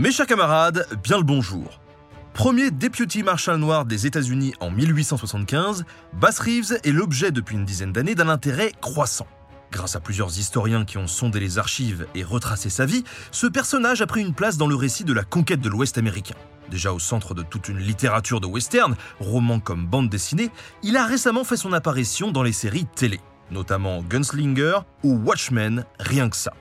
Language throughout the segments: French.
Mes chers camarades, bien le bonjour. Premier deputy marshal noir des États-Unis en 1875, Bass Reeves est l'objet depuis une dizaine d'années d'un intérêt croissant. Grâce à plusieurs historiens qui ont sondé les archives et retracé sa vie, ce personnage a pris une place dans le récit de la conquête de l'Ouest américain. Déjà au centre de toute une littérature de western, romans comme bande dessinée, il a récemment fait son apparition dans les séries télé, notamment Gunslinger ou Watchmen, rien que ça.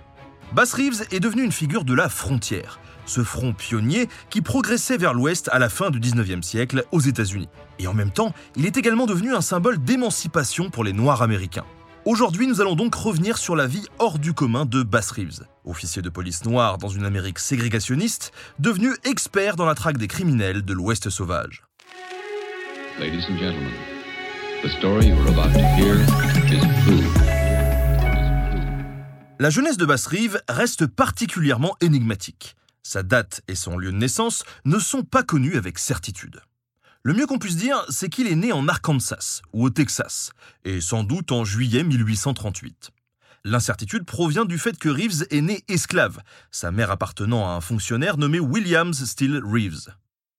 Bass Reeves est devenu une figure de la frontière, ce front pionnier qui progressait vers l'ouest à la fin du 19e siècle aux États-Unis. Et en même temps, il est également devenu un symbole d'émancipation pour les Noirs américains. Aujourd'hui, nous allons donc revenir sur la vie hors du commun de Bass Reeves, officier de police noir dans une Amérique ségrégationniste, devenu expert dans la traque des criminels de l'Ouest sauvage. Ladies and gentlemen, the story you're about to hear is true. La jeunesse de Bass Reeves reste particulièrement énigmatique. Sa date et son lieu de naissance ne sont pas connus avec certitude. Le mieux qu'on puisse dire, c'est qu'il est né en Arkansas ou au Texas, et sans doute en juillet 1838. L'incertitude provient du fait que Reeves est né esclave, sa mère appartenant à un fonctionnaire nommé Williams Steele Reeves.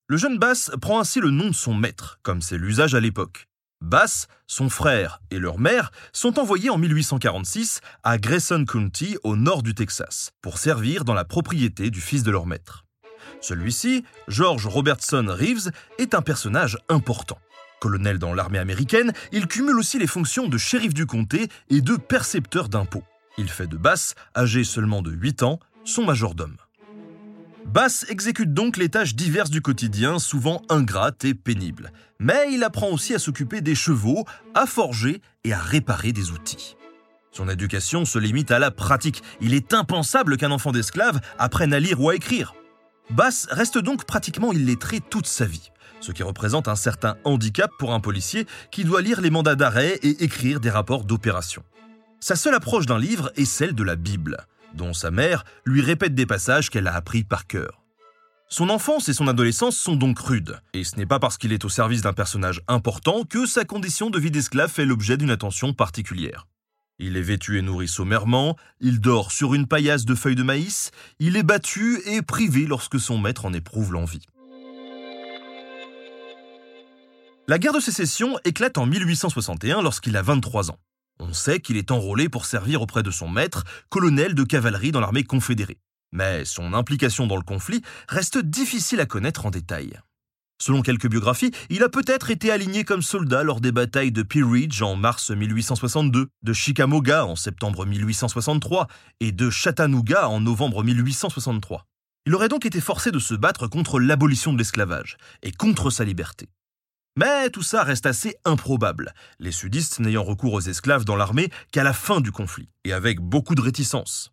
Le jeune Bass prend ainsi le nom de son maître, comme c'est l'usage à l'époque. Bass, son frère et leur mère sont envoyés en 1846 à Grayson County, au nord du Texas, pour servir dans la propriété du fils de leur maître. Celui-ci, George Robertson Reeves, est un personnage important. Colonel dans l'armée américaine, il cumule aussi les fonctions de shérif du comté et de percepteur d'impôts. Il fait de Bass, âgé seulement de 8 ans, son majordome. Bass exécute donc les tâches diverses du quotidien, souvent ingrates et pénibles. Mais il apprend aussi à s'occuper des chevaux, à forger et à réparer des outils. Son éducation se limite à la pratique. Il est impensable qu'un enfant d'esclave apprenne à lire ou à écrire. Bass reste donc pratiquement illettré toute sa vie, ce qui représente un certain handicap pour un policier qui doit lire les mandats d'arrêt et écrire des rapports d'opération. Sa seule approche d'un livre est celle de la Bible dont sa mère lui répète des passages qu'elle a appris par cœur. Son enfance et son adolescence sont donc rudes, et ce n'est pas parce qu'il est au service d'un personnage important que sa condition de vie d'esclave fait l'objet d'une attention particulière. Il est vêtu et nourri sommairement, il dort sur une paillasse de feuilles de maïs, il est battu et privé lorsque son maître en éprouve l'envie. La guerre de sécession éclate en 1861 lorsqu'il a 23 ans. On sait qu'il est enrôlé pour servir auprès de son maître, colonel de cavalerie dans l'armée confédérée. Mais son implication dans le conflit reste difficile à connaître en détail. Selon quelques biographies, il a peut-être été aligné comme soldat lors des batailles de Pea Ridge en mars 1862, de Chickamauga en septembre 1863 et de Chattanooga en novembre 1863. Il aurait donc été forcé de se battre contre l'abolition de l'esclavage et contre sa liberté. Mais tout ça reste assez improbable, les sudistes n'ayant recours aux esclaves dans l'armée qu'à la fin du conflit, et avec beaucoup de réticence.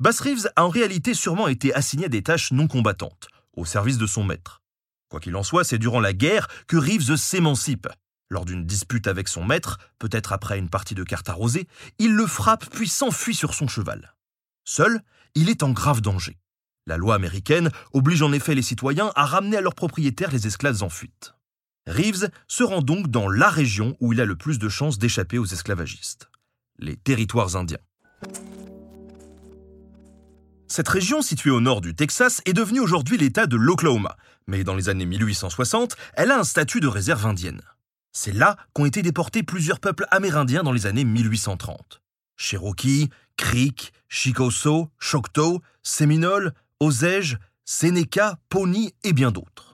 Bass Reeves a en réalité sûrement été assigné à des tâches non combattantes, au service de son maître. Quoi qu'il en soit, c'est durant la guerre que Reeves s'émancipe. Lors d'une dispute avec son maître, peut-être après une partie de cartes arrosées, il le frappe puis s'enfuit sur son cheval. Seul, il est en grave danger. La loi américaine oblige en effet les citoyens à ramener à leurs propriétaires les esclaves en fuite. Reeves se rend donc dans la région où il a le plus de chances d'échapper aux esclavagistes, les territoires indiens. Cette région située au nord du Texas est devenue aujourd'hui l'État de l'Oklahoma, mais dans les années 1860, elle a un statut de réserve indienne. C'est là qu'ont été déportés plusieurs peuples amérindiens dans les années 1830. Cherokee, Creek, Chickasaw, Choctaw, Seminole, Osage, Seneca, Pawnee et bien d'autres.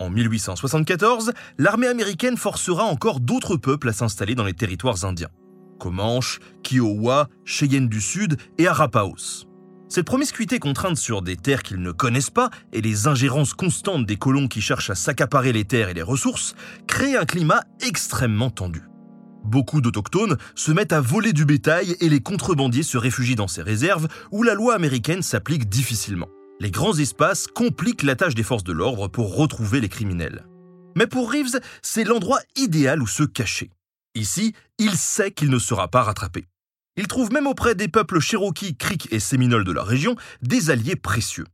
En 1874, l'armée américaine forcera encore d'autres peuples à s'installer dans les territoires indiens. Comanches, Kiowa, Cheyenne du Sud et Arapaos. Cette promiscuité contrainte sur des terres qu'ils ne connaissent pas et les ingérences constantes des colons qui cherchent à s'accaparer les terres et les ressources créent un climat extrêmement tendu. Beaucoup d'autochtones se mettent à voler du bétail et les contrebandiers se réfugient dans ces réserves où la loi américaine s'applique difficilement. Les grands espaces compliquent la tâche des forces de l'ordre pour retrouver les criminels. Mais pour Reeves, c'est l'endroit idéal où se cacher. Ici, il sait qu'il ne sera pas rattrapé. Il trouve même auprès des peuples Cherokee, Creek et Séminoles de la région des alliés précieux.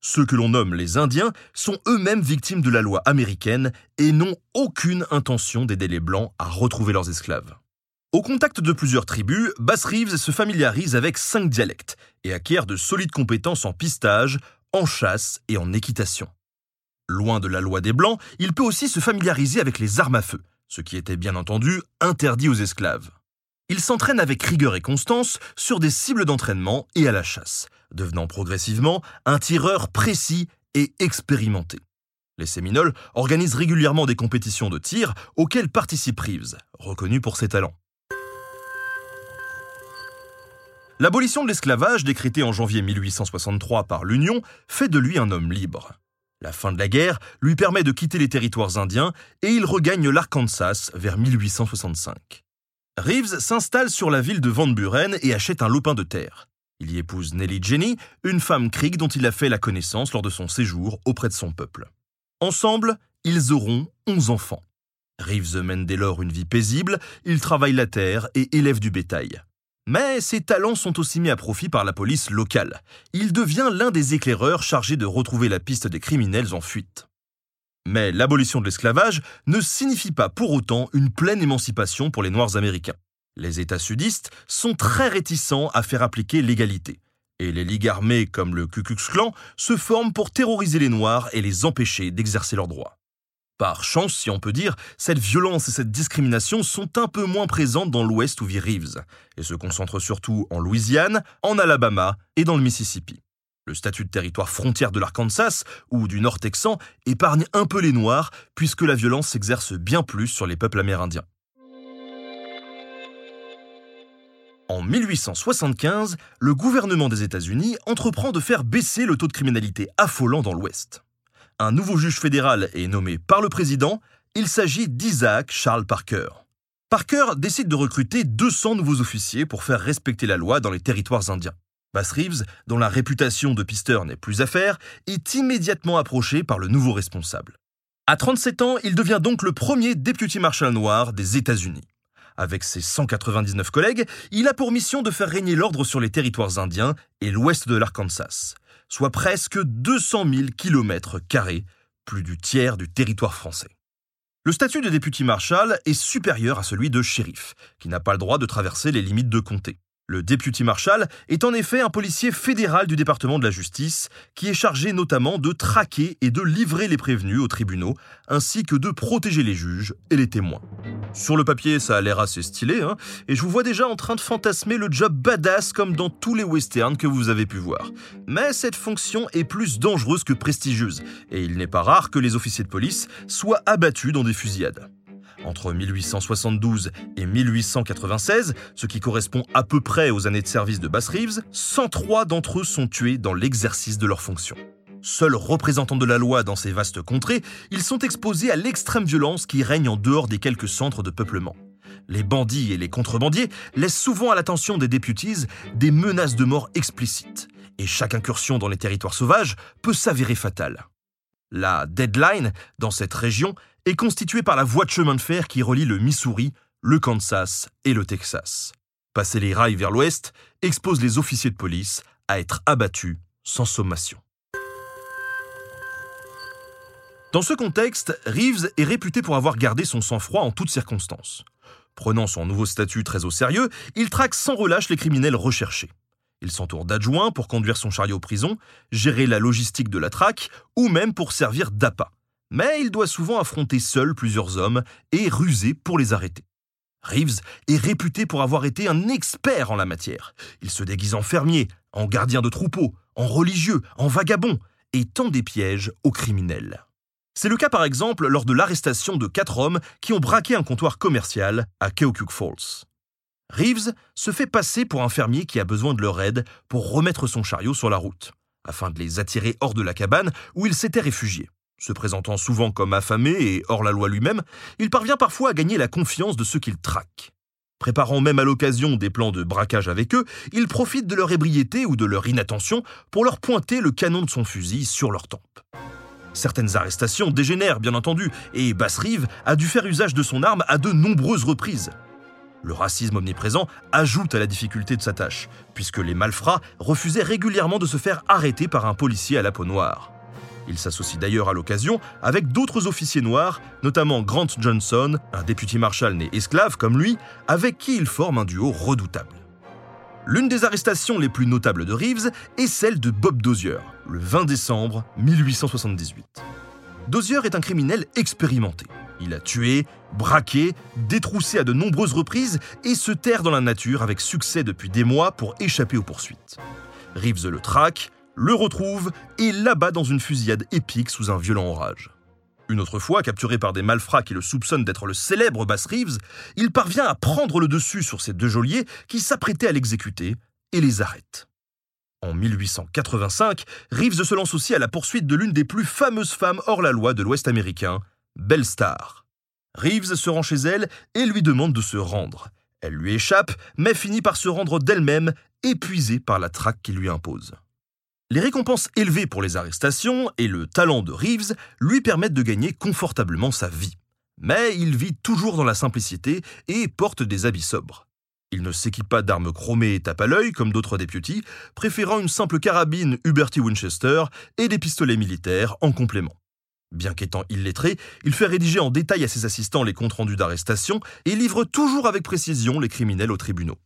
Ceux que l'on nomme les Indiens sont eux-mêmes victimes de la loi américaine et n'ont aucune intention d'aider les Blancs à retrouver leurs esclaves. Au contact de plusieurs tribus, Bass Reeves se familiarise avec cinq dialectes et acquiert de solides compétences en pistage, en chasse et en équitation. Loin de la loi des Blancs, il peut aussi se familiariser avec les armes à feu, ce qui était bien entendu interdit aux esclaves. Il s'entraîne avec rigueur et constance sur des cibles d'entraînement et à la chasse, devenant progressivement un tireur précis et expérimenté. Les Séminoles organisent régulièrement des compétitions de tir auxquelles participe Reeves, reconnu pour ses talents. L'abolition de l'esclavage, décrétée en janvier 1863 par l'Union, fait de lui un homme libre. La fin de la guerre lui permet de quitter les territoires indiens et il regagne l'Arkansas vers 1865. Reeves s'installe sur la ville de Van Buren et achète un lopin de terre. Il y épouse Nellie Jenny, une femme Creek dont il a fait la connaissance lors de son séjour auprès de son peuple. Ensemble, ils auront 11 enfants. Reeves mène dès lors une vie paisible, il travaille la terre et élève du bétail. Mais ses talents sont aussi mis à profit par la police locale. Il devient l'un des éclaireurs chargés de retrouver la piste des criminels en fuite. Mais l'abolition de l'esclavage ne signifie pas pour autant une pleine émancipation pour les Noirs américains. Les États sudistes sont très réticents à faire appliquer l'égalité. Et les ligues armées comme le Ku Klux Klan se forment pour terroriser les Noirs et les empêcher d'exercer leurs droits. Par chance, si on peut dire, cette violence et cette discrimination sont un peu moins présentes dans l'ouest où vit Reeves, et se concentrent surtout en Louisiane, en Alabama et dans le Mississippi. Le statut de territoire frontière de l'Arkansas ou du Nord texan épargne un peu les Noirs, puisque la violence s'exerce bien plus sur les peuples amérindiens. En 1875, le gouvernement des États-Unis entreprend de faire baisser le taux de criminalité affolant dans l'Ouest un nouveau juge fédéral est nommé par le président. Il s'agit d'Isaac Charles Parker. Parker décide de recruter 200 nouveaux officiers pour faire respecter la loi dans les territoires indiens. Bass Reeves, dont la réputation de pisteur n'est plus à faire, est immédiatement approché par le nouveau responsable. À 37 ans, il devient donc le premier député marshal noir des États-Unis. Avec ses 199 collègues, il a pour mission de faire régner l'ordre sur les territoires indiens et l'ouest de l'Arkansas soit presque 200 000 km, plus du tiers du territoire français. Le statut de député marshal est supérieur à celui de shérif, qui n'a pas le droit de traverser les limites de comté. Le député marshal est en effet un policier fédéral du département de la justice qui est chargé notamment de traquer et de livrer les prévenus aux tribunaux, ainsi que de protéger les juges et les témoins. Sur le papier, ça a l'air assez stylé, hein, et je vous vois déjà en train de fantasmer le job badass comme dans tous les westerns que vous avez pu voir. Mais cette fonction est plus dangereuse que prestigieuse, et il n'est pas rare que les officiers de police soient abattus dans des fusillades. Entre 1872 et 1896, ce qui correspond à peu près aux années de service de Bass Reeves, 103 d'entre eux sont tués dans l'exercice de leurs fonctions. Seuls représentants de la loi dans ces vastes contrées, ils sont exposés à l'extrême violence qui règne en dehors des quelques centres de peuplement. Les bandits et les contrebandiers laissent souvent à l'attention des députés des menaces de mort explicites, et chaque incursion dans les territoires sauvages peut s'avérer fatale. La deadline, dans cette région, est constituée par la voie de chemin de fer qui relie le Missouri, le Kansas et le Texas. Passer les rails vers l'ouest expose les officiers de police à être abattus sans sommation. Dans ce contexte, Reeves est réputé pour avoir gardé son sang-froid en toutes circonstances. Prenant son nouveau statut très au sérieux, il traque sans relâche les criminels recherchés. Il s'entoure d'adjoints pour conduire son chariot prison, gérer la logistique de la traque ou même pour servir d'appât. Mais il doit souvent affronter seul plusieurs hommes et ruser pour les arrêter. Reeves est réputé pour avoir été un expert en la matière. Il se déguise en fermier, en gardien de troupeau, en religieux, en vagabond et tend des pièges aux criminels. C'est le cas par exemple lors de l'arrestation de quatre hommes qui ont braqué un comptoir commercial à Keokuk Falls. Reeves se fait passer pour un fermier qui a besoin de leur aide pour remettre son chariot sur la route, afin de les attirer hors de la cabane où il s'était réfugié. Se présentant souvent comme affamé et hors la loi lui-même, il parvient parfois à gagner la confiance de ceux qu'il traque. Préparant même à l'occasion des plans de braquage avec eux, il profite de leur ébriété ou de leur inattention pour leur pointer le canon de son fusil sur leur tempe. Certaines arrestations dégénèrent, bien entendu, et Bass Reeves a dû faire usage de son arme à de nombreuses reprises. Le racisme omniprésent ajoute à la difficulté de sa tâche, puisque les malfrats refusaient régulièrement de se faire arrêter par un policier à la peau noire. Il s'associe d'ailleurs à l'occasion avec d'autres officiers noirs, notamment Grant Johnson, un député marshal né esclave comme lui, avec qui il forme un duo redoutable. L'une des arrestations les plus notables de Reeves est celle de Bob Dozier, le 20 décembre 1878. Dozier est un criminel expérimenté. Il a tué, braqué, détroussé à de nombreuses reprises et se terre dans la nature avec succès depuis des mois pour échapper aux poursuites. Reeves le traque, le retrouve et l'abat dans une fusillade épique sous un violent orage. Une autre fois, capturé par des malfrats qui le soupçonnent d'être le célèbre Bass Reeves, il parvient à prendre le dessus sur ces deux geôliers qui s'apprêtaient à l'exécuter et les arrête. En 1885, Reeves se lance aussi à la poursuite de l'une des plus fameuses femmes hors la loi de l'Ouest américain, Belle Star. Reeves se rend chez elle et lui demande de se rendre. Elle lui échappe, mais finit par se rendre d'elle-même, épuisée par la traque qu'il lui impose. Les récompenses élevées pour les arrestations et le talent de Reeves lui permettent de gagner confortablement sa vie. Mais il vit toujours dans la simplicité et porte des habits sobres. Il ne s'équipe pas d'armes chromées et tape à l'œil comme d'autres députés, préférant une simple carabine Huberty Winchester et des pistolets militaires en complément. Bien qu'étant illettré, il fait rédiger en détail à ses assistants les comptes rendus d'arrestation et livre toujours avec précision les criminels aux tribunaux.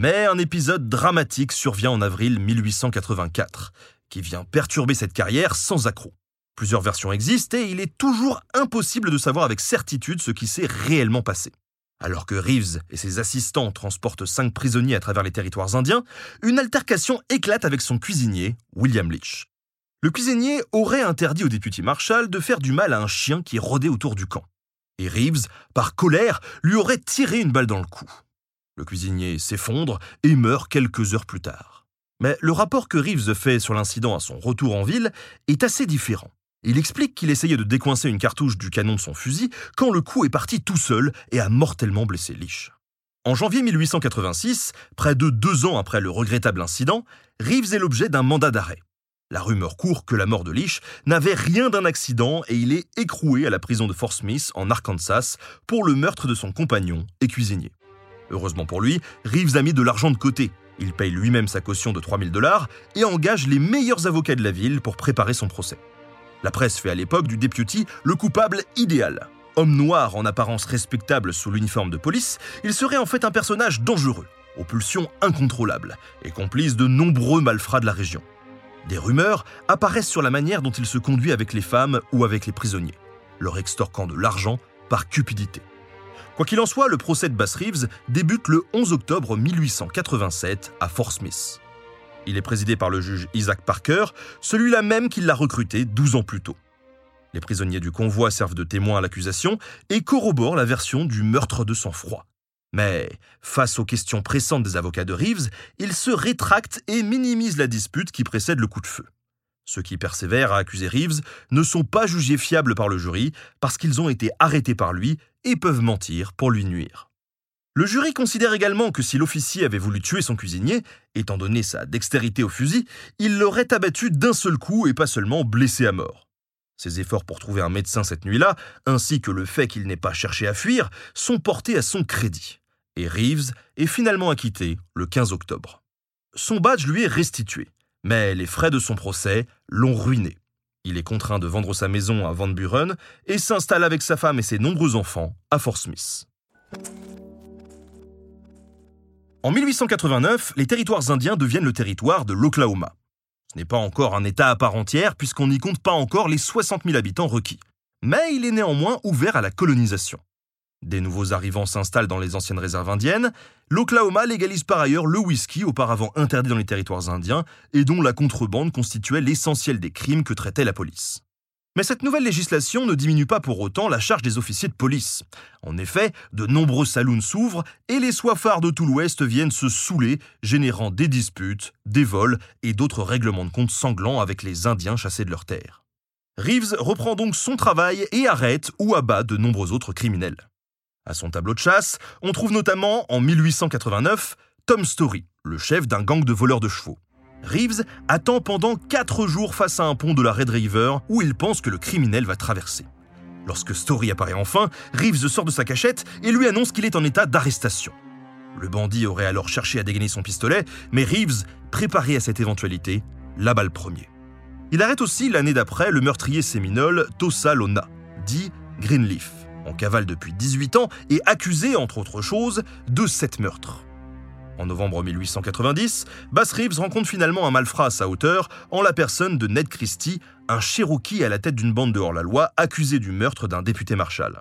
Mais un épisode dramatique survient en avril 1884, qui vient perturber cette carrière sans accroc. Plusieurs versions existent et il est toujours impossible de savoir avec certitude ce qui s'est réellement passé. Alors que Reeves et ses assistants transportent cinq prisonniers à travers les territoires indiens, une altercation éclate avec son cuisinier, William Leach. Le cuisinier aurait interdit au député Marshall de faire du mal à un chien qui rôdait autour du camp. Et Reeves, par colère, lui aurait tiré une balle dans le cou. Le cuisinier s'effondre et meurt quelques heures plus tard. Mais le rapport que Reeves fait sur l'incident à son retour en ville est assez différent. Il explique qu'il essayait de décoincer une cartouche du canon de son fusil quand le coup est parti tout seul et a mortellement blessé Leach. En janvier 1886, près de deux ans après le regrettable incident, Reeves est l'objet d'un mandat d'arrêt. La rumeur court que la mort de Leach n'avait rien d'un accident et il est écroué à la prison de Fort Smith en Arkansas pour le meurtre de son compagnon et cuisinier. Heureusement pour lui, Reeves a mis de l'argent de côté. Il paye lui-même sa caution de 3000 dollars et engage les meilleurs avocats de la ville pour préparer son procès. La presse fait à l'époque du deputy le coupable idéal. Homme noir en apparence respectable sous l'uniforme de police, il serait en fait un personnage dangereux, aux pulsions incontrôlables, et complice de nombreux malfrats de la région. Des rumeurs apparaissent sur la manière dont il se conduit avec les femmes ou avec les prisonniers, leur extorquant de l'argent par cupidité. Quoi qu'il en soit, le procès de Bass Reeves débute le 11 octobre 1887 à Fort Smith. Il est présidé par le juge Isaac Parker, celui-là même qui l'a recruté 12 ans plus tôt. Les prisonniers du convoi servent de témoins à l'accusation et corroborent la version du meurtre de sang-froid. Mais, face aux questions pressantes des avocats de Reeves, ils se rétractent et minimisent la dispute qui précède le coup de feu. Ceux qui persévèrent à accuser Reeves ne sont pas jugés fiables par le jury parce qu'ils ont été arrêtés par lui et peuvent mentir pour lui nuire. Le jury considère également que si l'officier avait voulu tuer son cuisinier, étant donné sa dextérité au fusil, il l'aurait abattu d'un seul coup et pas seulement blessé à mort. Ses efforts pour trouver un médecin cette nuit-là, ainsi que le fait qu'il n'ait pas cherché à fuir, sont portés à son crédit. Et Reeves est finalement acquitté le 15 octobre. Son badge lui est restitué. Mais les frais de son procès l'ont ruiné. Il est contraint de vendre sa maison à Van Buren et s'installe avec sa femme et ses nombreux enfants à Fort Smith. En 1889, les territoires indiens deviennent le territoire de l'Oklahoma. Ce n'est pas encore un État à part entière puisqu'on n'y compte pas encore les 60 000 habitants requis. Mais il est néanmoins ouvert à la colonisation. Des nouveaux arrivants s'installent dans les anciennes réserves indiennes. L'Oklahoma légalise par ailleurs le whisky auparavant interdit dans les territoires indiens et dont la contrebande constituait l'essentiel des crimes que traitait la police. Mais cette nouvelle législation ne diminue pas pour autant la charge des officiers de police. En effet, de nombreux saloons s'ouvrent et les soifards de tout l'Ouest viennent se saouler, générant des disputes, des vols et d'autres règlements de compte sanglants avec les Indiens chassés de leurs terres. Reeves reprend donc son travail et arrête ou abat de nombreux autres criminels. À son tableau de chasse, on trouve notamment en 1889 Tom Story, le chef d'un gang de voleurs de chevaux. Reeves attend pendant 4 jours face à un pont de la Red River où il pense que le criminel va traverser. Lorsque Story apparaît enfin, Reeves sort de sa cachette et lui annonce qu'il est en état d'arrestation. Le bandit aurait alors cherché à dégainer son pistolet, mais Reeves, préparé à cette éventualité, l'abat le premier. Il arrête aussi l'année d'après le meurtrier séminole Tosa Lona, dit Greenleaf, en cavale depuis 18 ans et accusé, entre autres choses, de sept meurtres. En novembre 1890, Bass Reeves rencontre finalement un malfrat à sa hauteur en la personne de Ned Christie, un Cherokee à la tête d'une bande de hors-la-loi accusé du meurtre d'un député Marshall.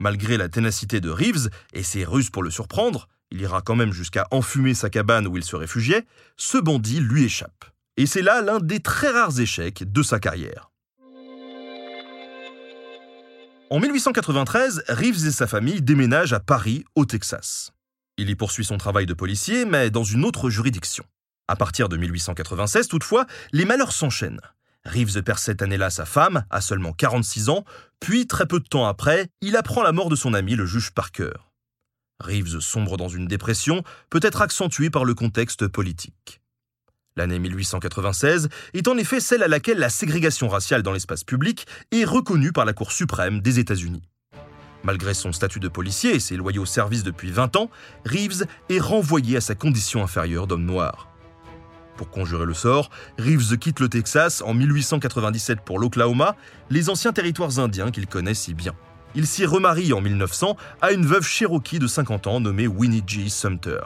Malgré la ténacité de Reeves et ses ruses pour le surprendre, il ira quand même jusqu'à enfumer sa cabane où il se réfugiait, ce bandit lui échappe. Et c'est là l'un des très rares échecs de sa carrière. En 1893, Reeves et sa famille déménagent à Paris, au Texas. Il y poursuit son travail de policier, mais dans une autre juridiction. À partir de 1896, toutefois, les malheurs s'enchaînent. Reeves perd cette année-là sa femme, à seulement 46 ans, puis très peu de temps après, il apprend la mort de son ami le juge Parker. Reeves sombre dans une dépression, peut-être accentuée par le contexte politique. L'année 1896 est en effet celle à laquelle la ségrégation raciale dans l'espace public est reconnue par la Cour suprême des États-Unis. Malgré son statut de policier et ses loyaux services depuis 20 ans, Reeves est renvoyé à sa condition inférieure d'homme noir. Pour conjurer le sort, Reeves quitte le Texas en 1897 pour l'Oklahoma, les anciens territoires indiens qu'il connaît si bien. Il s'y remarie en 1900 à une veuve cherokee de 50 ans nommée Winnie G. Sumter.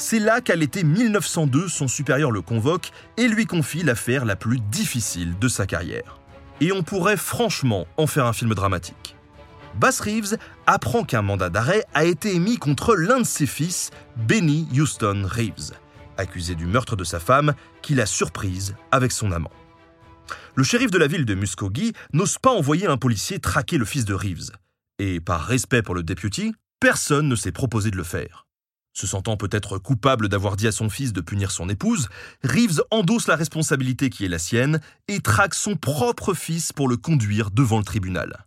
C'est là qu'à l'été 1902, son supérieur le convoque et lui confie l'affaire la plus difficile de sa carrière. Et on pourrait franchement en faire un film dramatique. Bass Reeves apprend qu'un mandat d'arrêt a été émis contre l'un de ses fils, Benny Houston Reeves, accusé du meurtre de sa femme qu'il a surprise avec son amant. Le shérif de la ville de Muskogee n'ose pas envoyer un policier traquer le fils de Reeves. Et par respect pour le député, personne ne s'est proposé de le faire. Se sentant peut-être coupable d'avoir dit à son fils de punir son épouse, Reeves endosse la responsabilité qui est la sienne et traque son propre fils pour le conduire devant le tribunal.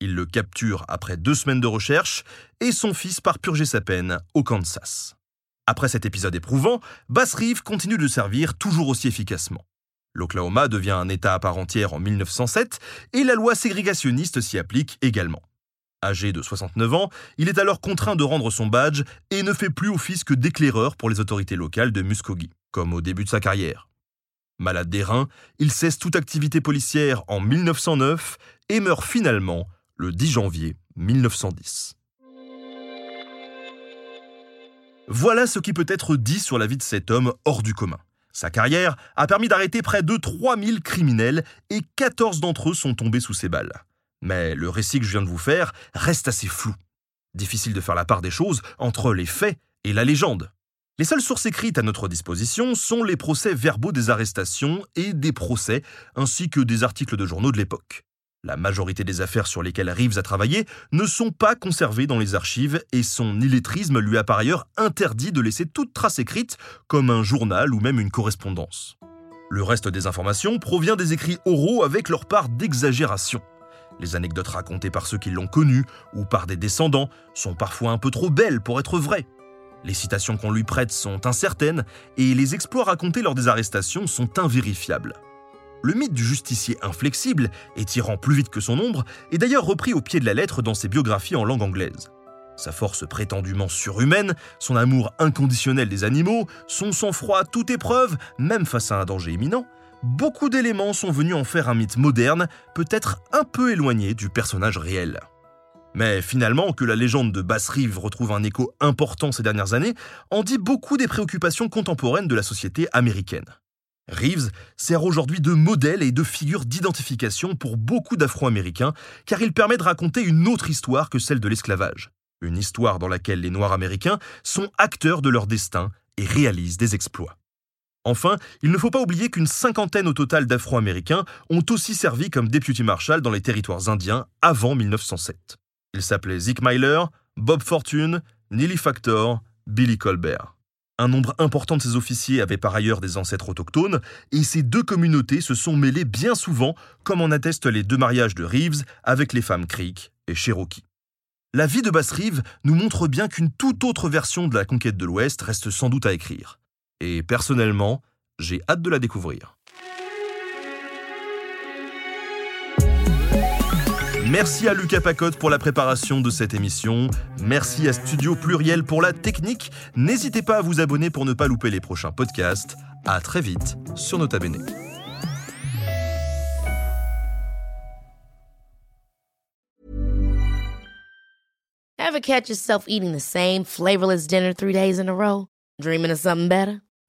Il le capture après deux semaines de recherche et son fils part purger sa peine au Kansas. Après cet épisode éprouvant, Bass Reeves continue de servir toujours aussi efficacement. L'Oklahoma devient un État à part entière en 1907 et la loi ségrégationniste s'y applique également. Âgé de 69 ans, il est alors contraint de rendre son badge et ne fait plus office que d'éclaireur pour les autorités locales de Muskogee, comme au début de sa carrière. Malade des reins, il cesse toute activité policière en 1909 et meurt finalement le 10 janvier 1910. Voilà ce qui peut être dit sur la vie de cet homme hors du commun. Sa carrière a permis d'arrêter près de 3000 criminels et 14 d'entre eux sont tombés sous ses balles. Mais le récit que je viens de vous faire reste assez flou. Difficile de faire la part des choses entre les faits et la légende. Les seules sources écrites à notre disposition sont les procès verbaux des arrestations et des procès, ainsi que des articles de journaux de l'époque. La majorité des affaires sur lesquelles Reeves a travaillé ne sont pas conservées dans les archives et son illettrisme lui a par ailleurs interdit de laisser toute trace écrite, comme un journal ou même une correspondance. Le reste des informations provient des écrits oraux avec leur part d'exagération. Les anecdotes racontées par ceux qui l'ont connu ou par des descendants sont parfois un peu trop belles pour être vraies. Les citations qu'on lui prête sont incertaines et les exploits racontés lors des arrestations sont invérifiables. Le mythe du justicier inflexible et tirant plus vite que son ombre est d'ailleurs repris au pied de la lettre dans ses biographies en langue anglaise. Sa force prétendument surhumaine, son amour inconditionnel des animaux, son sang-froid à toute épreuve, même face à un danger imminent, beaucoup d'éléments sont venus en faire un mythe moderne, peut-être un peu éloigné du personnage réel. Mais finalement, que la légende de Bass Reeves retrouve un écho important ces dernières années, en dit beaucoup des préoccupations contemporaines de la société américaine. Reeves sert aujourd'hui de modèle et de figure d'identification pour beaucoup d'Afro-Américains, car il permet de raconter une autre histoire que celle de l'esclavage. Une histoire dans laquelle les Noirs américains sont acteurs de leur destin et réalisent des exploits. Enfin, il ne faut pas oublier qu'une cinquantaine au total d'Afro-Américains ont aussi servi comme deputy marshal dans les territoires indiens avant 1907. Ils s'appelaient Zeke Myler, Bob Fortune, Neely Factor, Billy Colbert. Un nombre important de ces officiers avaient par ailleurs des ancêtres autochtones, et ces deux communautés se sont mêlées bien souvent, comme en attestent les deux mariages de Reeves avec les femmes Creek et Cherokee. La vie de Basse-Rive nous montre bien qu'une toute autre version de la conquête de l'Ouest reste sans doute à écrire. Et personnellement, j'ai hâte de la découvrir. Merci à Lucas Pacotte pour la préparation de cette émission. Merci à Studio Pluriel pour la technique. N'hésitez pas à vous abonner pour ne pas louper les prochains podcasts. À très vite sur Nota Bene. Ever catch yourself eating the same flavorless dinner three days in a row? Dreaming of something better?